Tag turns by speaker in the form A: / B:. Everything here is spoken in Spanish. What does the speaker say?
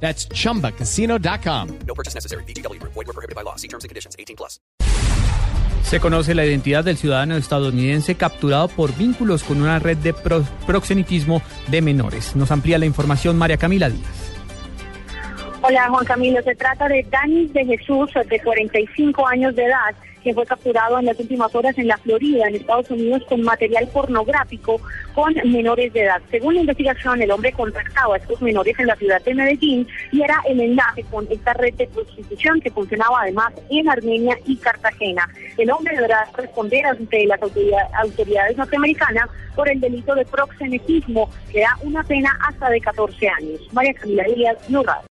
A: That's chumbacasino.com.
B: No purchase necessary. BGW. Void were prohibited by law. See terms and conditions. 18 plus.
C: Se conoce la identidad del ciudadano estadounidense capturado por vínculos con una red de pro- proxenetismo de menores. Nos amplía la información María Camila Díaz.
D: Hola Juan Camilo, se trata de Danis de Jesús, de 45 años de edad, que fue capturado en las últimas horas en la Florida, en Estados Unidos, con material pornográfico con menores de edad. Según la investigación, el hombre contactaba a estos menores en la ciudad de Medellín y era el enlace con esta red de prostitución que funcionaba además en Armenia y Cartagena. El hombre deberá responder ante las autoridad- autoridades norteamericanas por el delito de proxenetismo, que da una pena hasta de 14 años. María Camila Díaz, Radio.